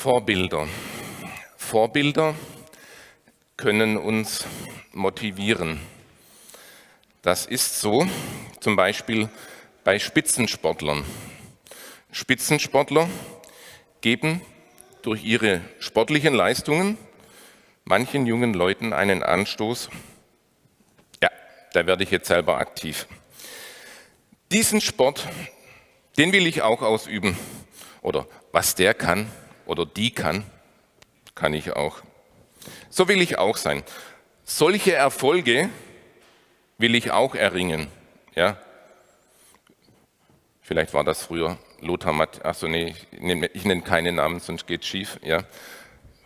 Vorbilder. Vorbilder können uns motivieren. Das ist so zum Beispiel bei Spitzensportlern. Spitzensportler geben durch ihre sportlichen Leistungen manchen jungen Leuten einen Anstoß. Ja, da werde ich jetzt selber aktiv. Diesen Sport, den will ich auch ausüben. Oder was der kann, oder die kann, kann ich auch. So will ich auch sein. Solche Erfolge will ich auch erringen. Ja? Vielleicht war das früher Lothar Matt, achso nee, ich nenne, ich nenne keine Namen, sonst geht es schief. Ja?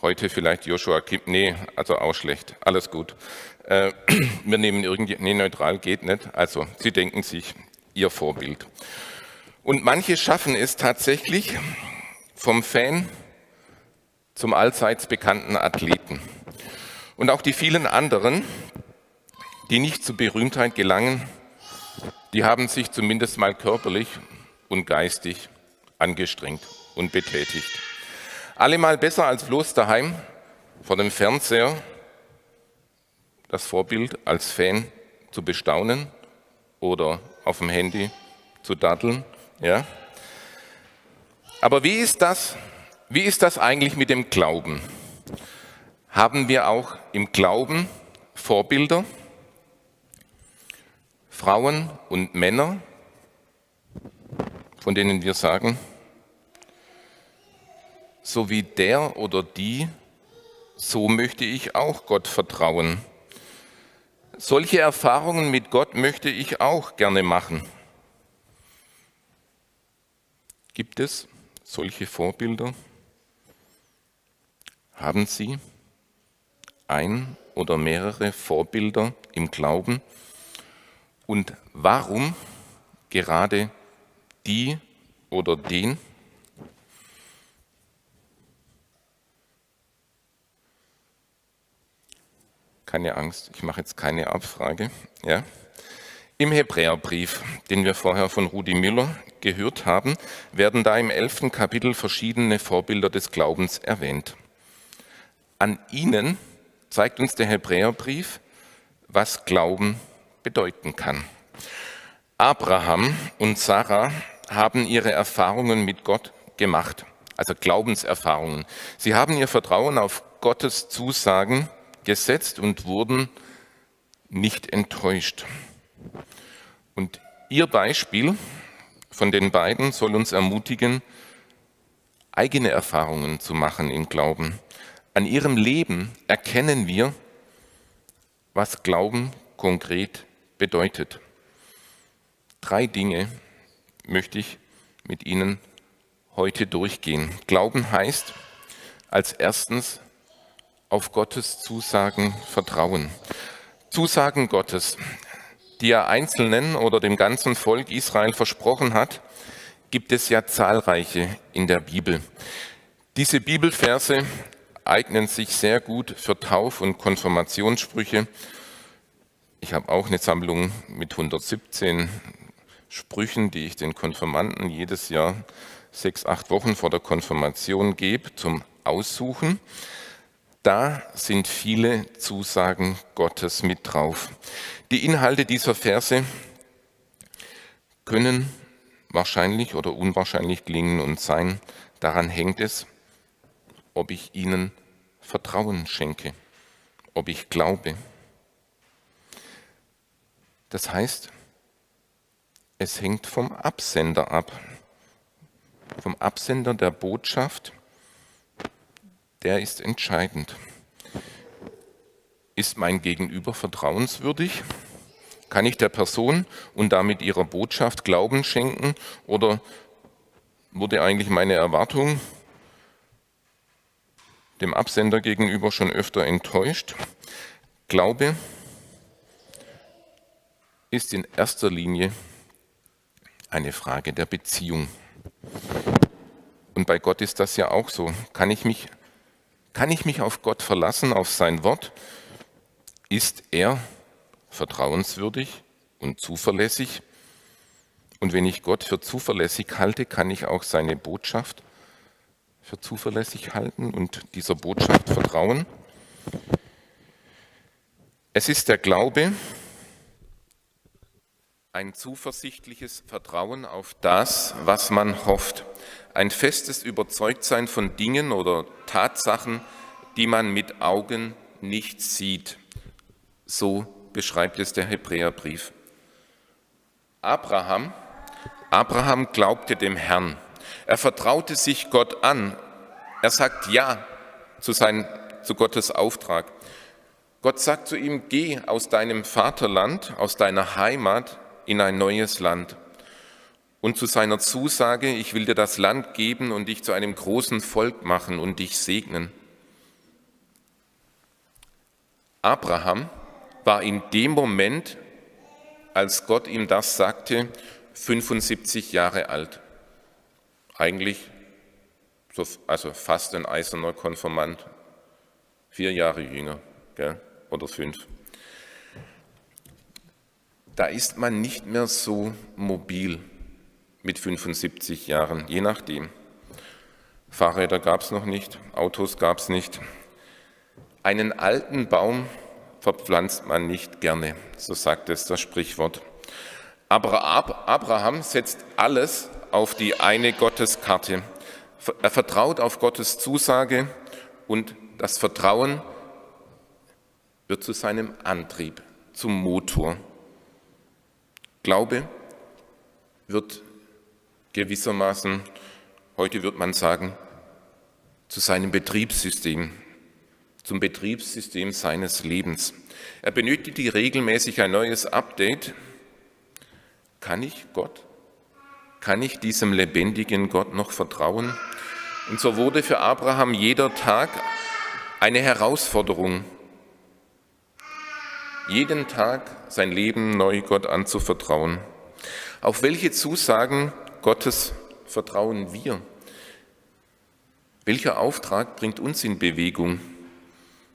Heute vielleicht Joshua Kim, nee, also auch schlecht, alles gut. Äh, wir nehmen irgendwie, nee, neutral geht nicht. Also, Sie denken sich Ihr Vorbild. Und manche schaffen es tatsächlich vom Fan zum allseits bekannten Athleten. Und auch die vielen anderen, die nicht zur Berühmtheit gelangen, die haben sich zumindest mal körperlich und geistig angestrengt und betätigt. Allemal besser als bloß daheim vor dem Fernseher das Vorbild als Fan zu bestaunen oder auf dem Handy zu daddeln. Ja? Aber wie ist das wie ist das eigentlich mit dem Glauben? Haben wir auch im Glauben Vorbilder? Frauen und Männer, von denen wir sagen, so wie der oder die, so möchte ich auch Gott vertrauen. Solche Erfahrungen mit Gott möchte ich auch gerne machen. Gibt es solche Vorbilder? Haben Sie ein oder mehrere Vorbilder im Glauben? Und warum gerade die oder den? Keine Angst, ich mache jetzt keine Abfrage. Ja? Im Hebräerbrief, den wir vorher von Rudi Müller gehört haben, werden da im elften Kapitel verschiedene Vorbilder des Glaubens erwähnt. An ihnen zeigt uns der Hebräerbrief, was Glauben bedeuten kann. Abraham und Sarah haben ihre Erfahrungen mit Gott gemacht, also Glaubenserfahrungen. Sie haben ihr Vertrauen auf Gottes Zusagen gesetzt und wurden nicht enttäuscht. Und ihr Beispiel von den beiden soll uns ermutigen, eigene Erfahrungen zu machen im Glauben. An ihrem Leben erkennen wir, was Glauben konkret bedeutet. Drei Dinge möchte ich mit Ihnen heute durchgehen. Glauben heißt als erstens auf Gottes Zusagen vertrauen. Zusagen Gottes, die er Einzelnen oder dem ganzen Volk Israel versprochen hat, gibt es ja zahlreiche in der Bibel. Diese Bibelverse eignen sich sehr gut für Tauf- und Konfirmationssprüche. Ich habe auch eine Sammlung mit 117 Sprüchen, die ich den Konfirmanden jedes Jahr sechs, acht Wochen vor der Konfirmation gebe zum Aussuchen. Da sind viele Zusagen Gottes mit drauf. Die Inhalte dieser Verse können wahrscheinlich oder unwahrscheinlich klingen und sein. Daran hängt es, ob ich ihnen Vertrauen schenke, ob ich glaube. Das heißt, es hängt vom Absender ab, vom Absender der Botschaft, der ist entscheidend. Ist mein Gegenüber vertrauenswürdig? Kann ich der Person und damit ihrer Botschaft Glauben schenken oder wurde eigentlich meine Erwartung dem Absender gegenüber schon öfter enttäuscht. Glaube ist in erster Linie eine Frage der Beziehung. Und bei Gott ist das ja auch so. Kann ich mich, kann ich mich auf Gott verlassen, auf sein Wort? Ist er vertrauenswürdig und zuverlässig? Und wenn ich Gott für zuverlässig halte, kann ich auch seine Botschaft für zuverlässig halten und dieser Botschaft vertrauen. Es ist der Glaube, ein zuversichtliches Vertrauen auf das, was man hofft, ein festes Überzeugtsein von Dingen oder Tatsachen, die man mit Augen nicht sieht. So beschreibt es der Hebräerbrief. Abraham, Abraham glaubte dem Herrn. Er vertraute sich Gott an. Er sagt Ja zu, sein, zu Gottes Auftrag. Gott sagt zu ihm, geh aus deinem Vaterland, aus deiner Heimat in ein neues Land. Und zu seiner Zusage, ich will dir das Land geben und dich zu einem großen Volk machen und dich segnen. Abraham war in dem Moment, als Gott ihm das sagte, 75 Jahre alt. Eigentlich also fast ein eiserner Konformant, vier Jahre jünger. Gell? oder fünf. Da ist man nicht mehr so mobil mit 75 Jahren, je nachdem. Fahrräder gab es noch nicht, Autos gab es nicht. Einen alten Baum verpflanzt man nicht gerne, so sagt es das Sprichwort. Aber Abraham setzt alles auf die eine Gotteskarte. Er vertraut auf Gottes Zusage und das Vertrauen wird zu seinem Antrieb, zum Motor. Glaube wird gewissermaßen, heute wird man sagen, zu seinem Betriebssystem, zum Betriebssystem seines Lebens. Er benötigt regelmäßig ein neues Update. Kann ich Gott, kann ich diesem lebendigen Gott noch vertrauen? Und so wurde für Abraham jeder Tag eine Herausforderung, jeden Tag sein Leben neu Gott anzuvertrauen. Auf welche Zusagen Gottes vertrauen wir? Welcher Auftrag bringt uns in Bewegung?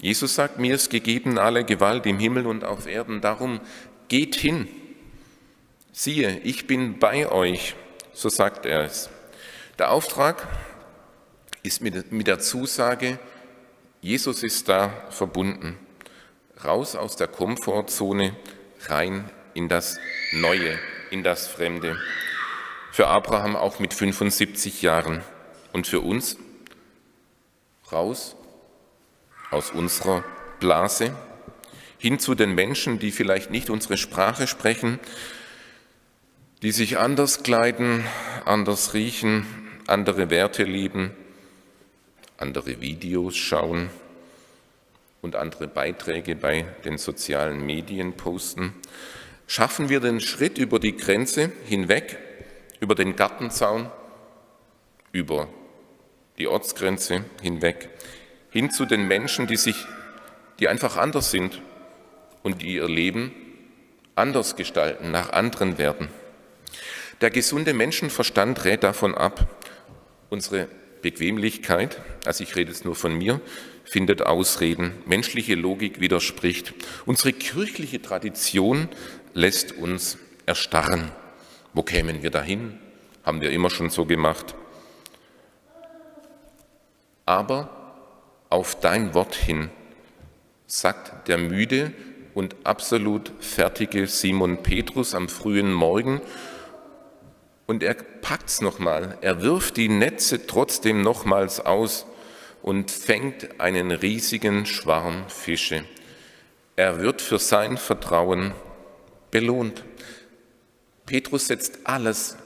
Jesus sagt, mir ist gegeben alle Gewalt im Himmel und auf Erden, darum geht hin. Siehe, ich bin bei euch, so sagt er es. Der Auftrag ist mit der Zusage, Jesus ist da verbunden raus aus der Komfortzone, rein in das Neue, in das Fremde. Für Abraham auch mit 75 Jahren und für uns raus aus unserer Blase hin zu den Menschen, die vielleicht nicht unsere Sprache sprechen, die sich anders kleiden, anders riechen, andere Werte lieben, andere Videos schauen, und andere Beiträge bei den sozialen Medien posten, schaffen wir den Schritt über die Grenze hinweg, über den Gartenzaun, über die Ortsgrenze hinweg, hin zu den Menschen, die sich, die einfach anders sind und die ihr Leben anders gestalten, nach anderen werden. Der gesunde Menschenverstand rät davon ab, unsere Bequemlichkeit, also ich rede jetzt nur von mir, findet Ausreden, menschliche Logik widerspricht. Unsere kirchliche Tradition lässt uns erstarren. Wo kämen wir dahin? Haben wir immer schon so gemacht. Aber auf dein Wort hin, sagt der müde und absolut fertige Simon Petrus am frühen Morgen, und er packt's nochmal, er wirft die Netze trotzdem nochmals aus und fängt einen riesigen Schwarm Fische. Er wird für sein Vertrauen belohnt. Petrus setzt alles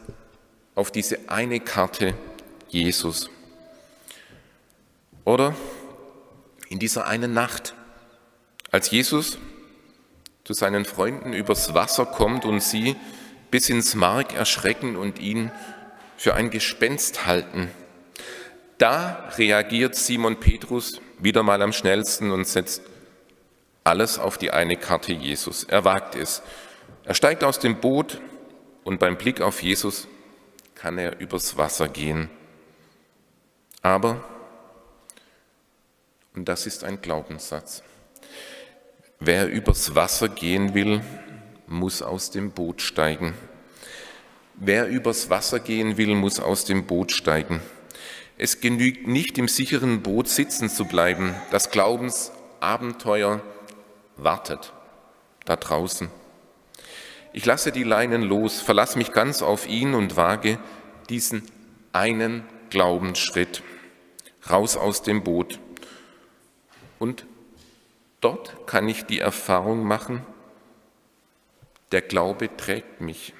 auf diese eine Karte Jesus. Oder in dieser einen Nacht, als Jesus zu seinen Freunden übers Wasser kommt und sie bis ins Mark erschrecken und ihn für ein Gespenst halten. Da reagiert Simon Petrus wieder mal am schnellsten und setzt alles auf die eine Karte Jesus. Er wagt es. Er steigt aus dem Boot und beim Blick auf Jesus kann er übers Wasser gehen. Aber, und das ist ein Glaubenssatz, wer übers Wasser gehen will, muss aus dem Boot steigen. Wer übers Wasser gehen will, muss aus dem Boot steigen. Es genügt nicht, im sicheren Boot sitzen zu bleiben. Das Glaubensabenteuer wartet da draußen. Ich lasse die Leinen los, verlasse mich ganz auf ihn und wage diesen einen Glaubensschritt raus aus dem Boot. Und dort kann ich die Erfahrung machen, der Glaube trägt mich.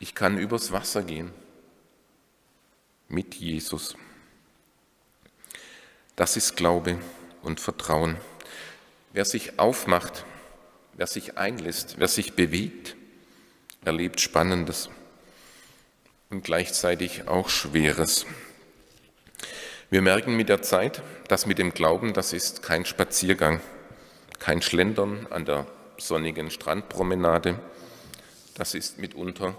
Ich kann übers Wasser gehen mit Jesus. Das ist Glaube und Vertrauen. Wer sich aufmacht, wer sich einlässt, wer sich bewegt, erlebt Spannendes und gleichzeitig auch Schweres. Wir merken mit der Zeit, dass mit dem Glauben, das ist kein Spaziergang, kein Schlendern an der sonnigen Strandpromenade, das ist mitunter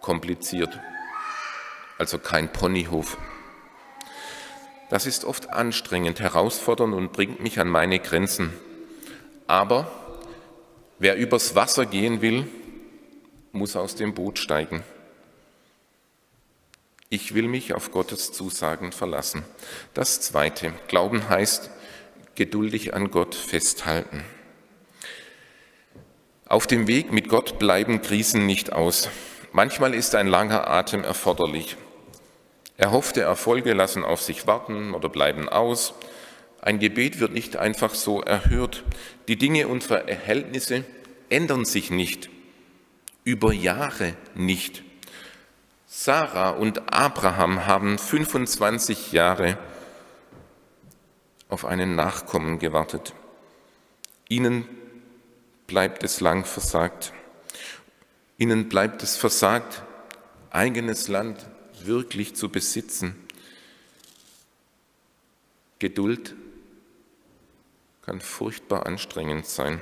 kompliziert, also kein Ponyhof. Das ist oft anstrengend, herausfordernd und bringt mich an meine Grenzen. Aber wer übers Wasser gehen will, muss aus dem Boot steigen. Ich will mich auf Gottes Zusagen verlassen. Das Zweite, Glauben heißt, geduldig an Gott festhalten. Auf dem Weg mit Gott bleiben Krisen nicht aus. Manchmal ist ein langer Atem erforderlich. Erhoffte Erfolge lassen auf sich warten oder bleiben aus. Ein Gebet wird nicht einfach so erhört. Die Dinge und Verhältnisse ändern sich nicht, über Jahre nicht. Sarah und Abraham haben 25 Jahre auf einen Nachkommen gewartet. Ihnen bleibt es lang versagt. Ihnen bleibt es versagt, eigenes Land wirklich zu besitzen. Geduld kann furchtbar anstrengend sein.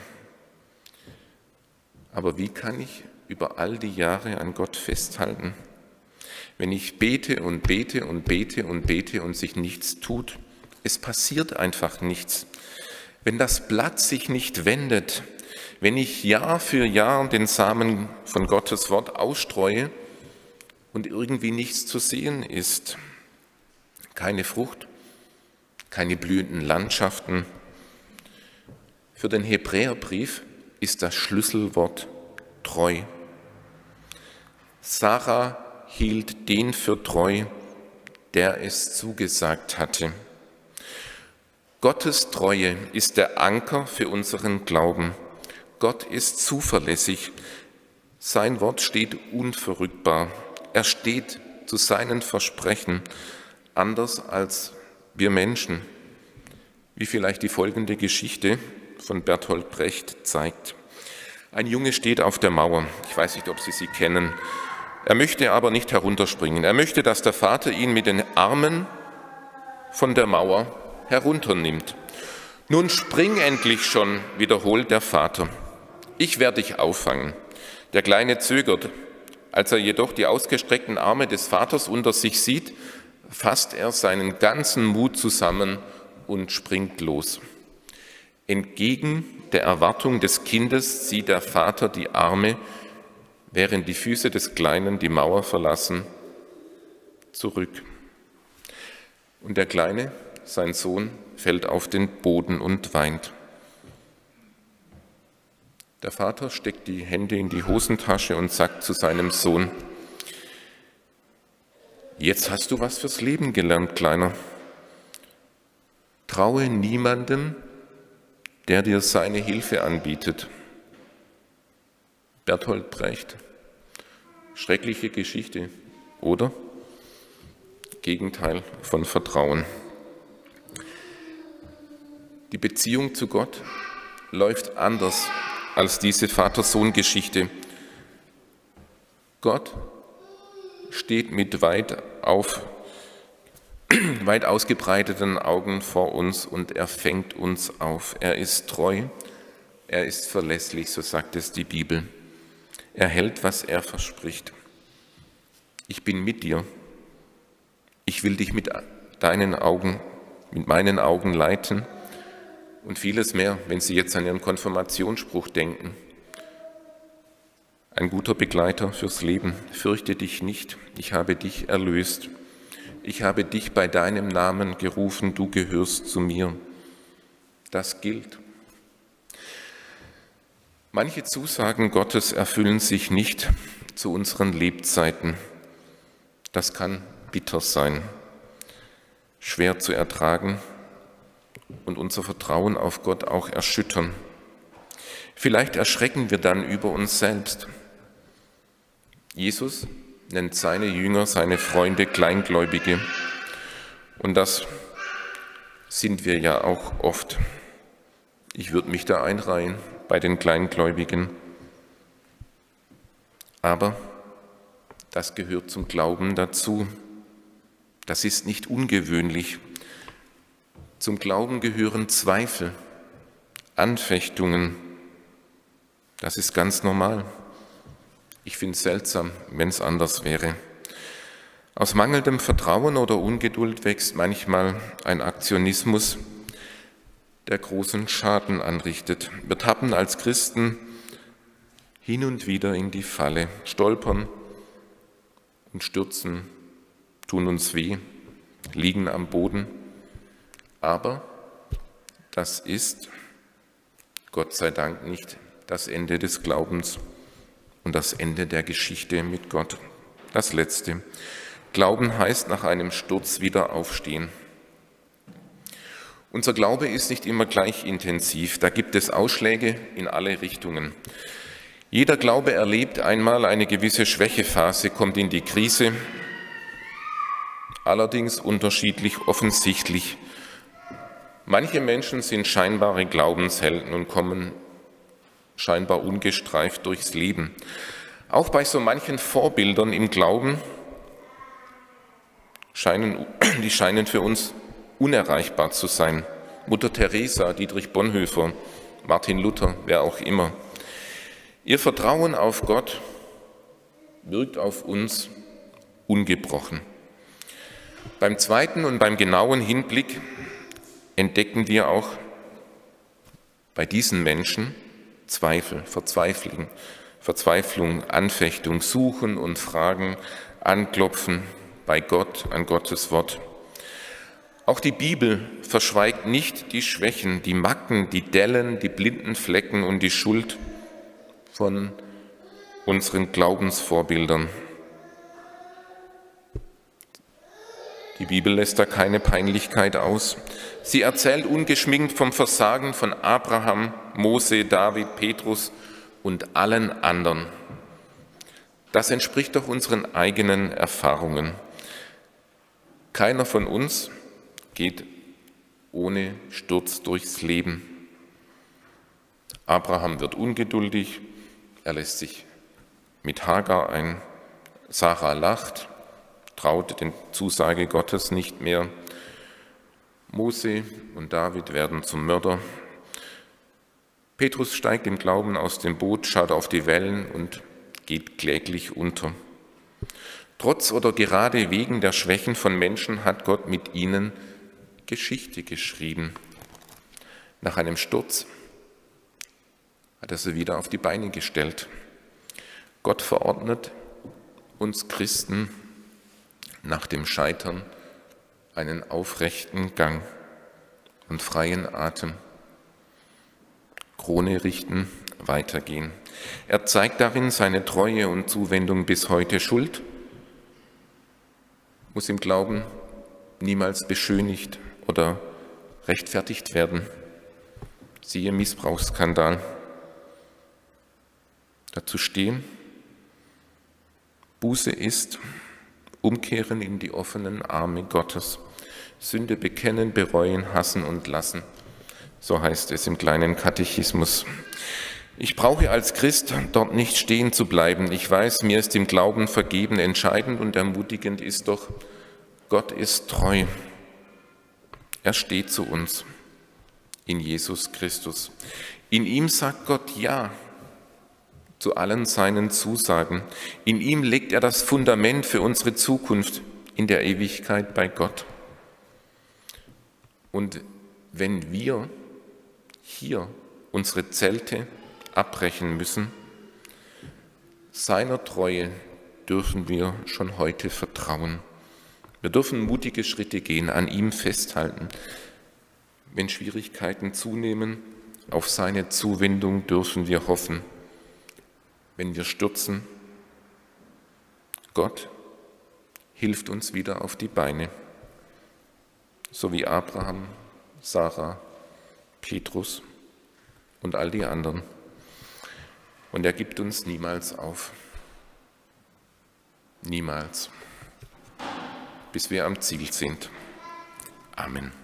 Aber wie kann ich über all die Jahre an Gott festhalten? Wenn ich bete und bete und bete und bete und sich nichts tut, es passiert einfach nichts. Wenn das Blatt sich nicht wendet, wenn ich Jahr für Jahr den Samen von Gottes Wort ausstreue und irgendwie nichts zu sehen ist, keine Frucht, keine blühenden Landschaften, für den Hebräerbrief ist das Schlüsselwort treu. Sarah hielt den für treu, der es zugesagt hatte. Gottes Treue ist der Anker für unseren Glauben. Gott ist zuverlässig. Sein Wort steht unverrückbar. Er steht zu seinen Versprechen, anders als wir Menschen, wie vielleicht die folgende Geschichte von Bertolt Brecht zeigt. Ein Junge steht auf der Mauer. Ich weiß nicht, ob Sie sie kennen. Er möchte aber nicht herunterspringen. Er möchte, dass der Vater ihn mit den Armen von der Mauer herunternimmt. Nun spring endlich schon, wiederholt der Vater. Ich werde dich auffangen. Der Kleine zögert. Als er jedoch die ausgestreckten Arme des Vaters unter sich sieht, fasst er seinen ganzen Mut zusammen und springt los. Entgegen der Erwartung des Kindes zieht der Vater die Arme während die Füße des Kleinen die Mauer verlassen, zurück. Und der Kleine, sein Sohn, fällt auf den Boden und weint. Der Vater steckt die Hände in die Hosentasche und sagt zu seinem Sohn, Jetzt hast du was fürs Leben gelernt, Kleiner. Traue niemandem, der dir seine Hilfe anbietet. Berthold Brecht. Schreckliche Geschichte, oder? Gegenteil von Vertrauen. Die Beziehung zu Gott läuft anders als diese Vater-Sohn-Geschichte. Gott steht mit weit, auf, weit ausgebreiteten Augen vor uns und er fängt uns auf. Er ist treu, er ist verlässlich, so sagt es die Bibel. Er hält, was er verspricht. Ich bin mit dir. Ich will dich mit deinen Augen, mit meinen Augen leiten und vieles mehr, wenn Sie jetzt an Ihren Konfirmationsspruch denken. Ein guter Begleiter fürs Leben. Fürchte dich nicht, ich habe dich erlöst. ich habe dich bei deinem Namen gerufen, du gehörst zu mir. Das gilt. Manche Zusagen Gottes erfüllen sich nicht zu unseren Lebzeiten. Das kann bitter sein, schwer zu ertragen und unser Vertrauen auf Gott auch erschüttern. Vielleicht erschrecken wir dann über uns selbst. Jesus nennt seine Jünger, seine Freunde Kleingläubige. Und das sind wir ja auch oft. Ich würde mich da einreihen bei den Kleingläubigen. Aber das gehört zum Glauben dazu. Das ist nicht ungewöhnlich. Zum Glauben gehören Zweifel, Anfechtungen. Das ist ganz normal. Ich finde es seltsam, wenn es anders wäre. Aus mangelndem Vertrauen oder Ungeduld wächst manchmal ein Aktionismus, der großen Schaden anrichtet. Wir tappen als Christen hin und wieder in die Falle, stolpern und stürzen, tun uns weh, liegen am Boden. Aber das ist, Gott sei Dank, nicht das Ende des Glaubens und das Ende der Geschichte mit Gott. Das Letzte. Glauben heißt nach einem Sturz wieder aufstehen. Unser Glaube ist nicht immer gleich intensiv. Da gibt es Ausschläge in alle Richtungen. Jeder Glaube erlebt einmal eine gewisse Schwächephase, kommt in die Krise, allerdings unterschiedlich offensichtlich. Manche Menschen sind scheinbare Glaubenshelden und kommen scheinbar ungestreift durchs Leben. Auch bei so manchen Vorbildern im Glauben scheinen, die scheinen für uns unerreichbar zu sein. Mutter Teresa, Dietrich Bonhoeffer, Martin Luther, wer auch immer. Ihr Vertrauen auf Gott wirkt auf uns ungebrochen. Beim zweiten und beim genauen Hinblick entdecken wir auch bei diesen Menschen, Zweifel, Verzweiflung, Verzweiflung, Anfechtung, Suchen und Fragen, Anklopfen bei Gott, an Gottes Wort. Auch die Bibel verschweigt nicht die Schwächen, die Macken, die Dellen, die blinden Flecken und die Schuld von unseren Glaubensvorbildern. Die Bibel lässt da keine Peinlichkeit aus. Sie erzählt ungeschminkt vom Versagen von Abraham, Mose, David, Petrus und allen anderen. Das entspricht doch unseren eigenen Erfahrungen. Keiner von uns geht ohne Sturz durchs Leben. Abraham wird ungeduldig, er lässt sich mit Hagar ein, Sarah lacht, traut den Zusage Gottes nicht mehr. Mose und David werden zum Mörder. Petrus steigt im Glauben aus dem Boot, schaut auf die Wellen und geht kläglich unter. Trotz oder gerade wegen der Schwächen von Menschen hat Gott mit ihnen Geschichte geschrieben. Nach einem Sturz hat er sie wieder auf die Beine gestellt. Gott verordnet uns Christen nach dem Scheitern einen aufrechten Gang und freien Atem. Krone richten, weitergehen. Er zeigt darin seine Treue und Zuwendung bis heute. Schuld muss im Glauben niemals beschönigt oder rechtfertigt werden. Siehe Missbrauchsskandal. Dazu stehen, Buße ist, umkehren in die offenen Arme Gottes, Sünde bekennen, bereuen, hassen und lassen. So heißt es im kleinen Katechismus. Ich brauche als Christ dort nicht stehen zu bleiben. Ich weiß, mir ist im Glauben vergeben. Entscheidend und ermutigend ist doch, Gott ist treu. Er steht zu uns in Jesus Christus. In ihm sagt Gott Ja zu allen seinen Zusagen. In ihm legt er das Fundament für unsere Zukunft in der Ewigkeit bei Gott. Und wenn wir hier unsere Zelte abbrechen müssen, seiner Treue dürfen wir schon heute vertrauen. Wir dürfen mutige Schritte gehen, an ihm festhalten. Wenn Schwierigkeiten zunehmen, auf seine Zuwendung dürfen wir hoffen. Wenn wir stürzen, Gott hilft uns wieder auf die Beine, so wie Abraham, Sarah, Petrus und all die anderen. Und er gibt uns niemals auf. Niemals bis wir am Ziel sind. Amen.